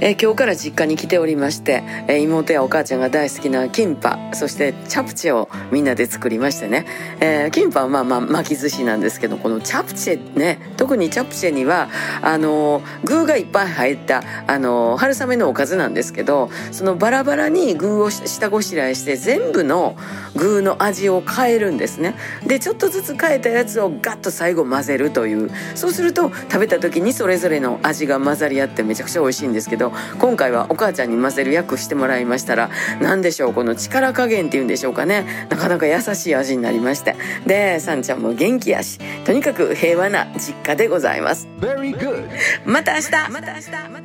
えー、今日から実家に来ておりまして、えー、妹やお母ちゃんが大好きなキンパそしてチャプチェをみんなで作りましてね、えー、キンパはまあまあ巻き寿司なんですけどこのチャプチェね特にチャプチェにはあの具がいっぱい入ったあの春雨のおかずなんですけどそのバラバラに具を下ごしらえして全部の具の味を変えるんですね。でちょっとずつ変えたやつをガッと最後混ぜるという。そうすると食べた時にそれぞれの味が混ざり合ってめちゃくちゃ美味しいんですけど今回はお母ちゃんに混ぜる役してもらいましたら何でしょうこの力加減っていうんでしょうかね。なかなか優しい味になりまして。でさんちゃんも元気やしとにかく平和な実家でございます。また明日。また明日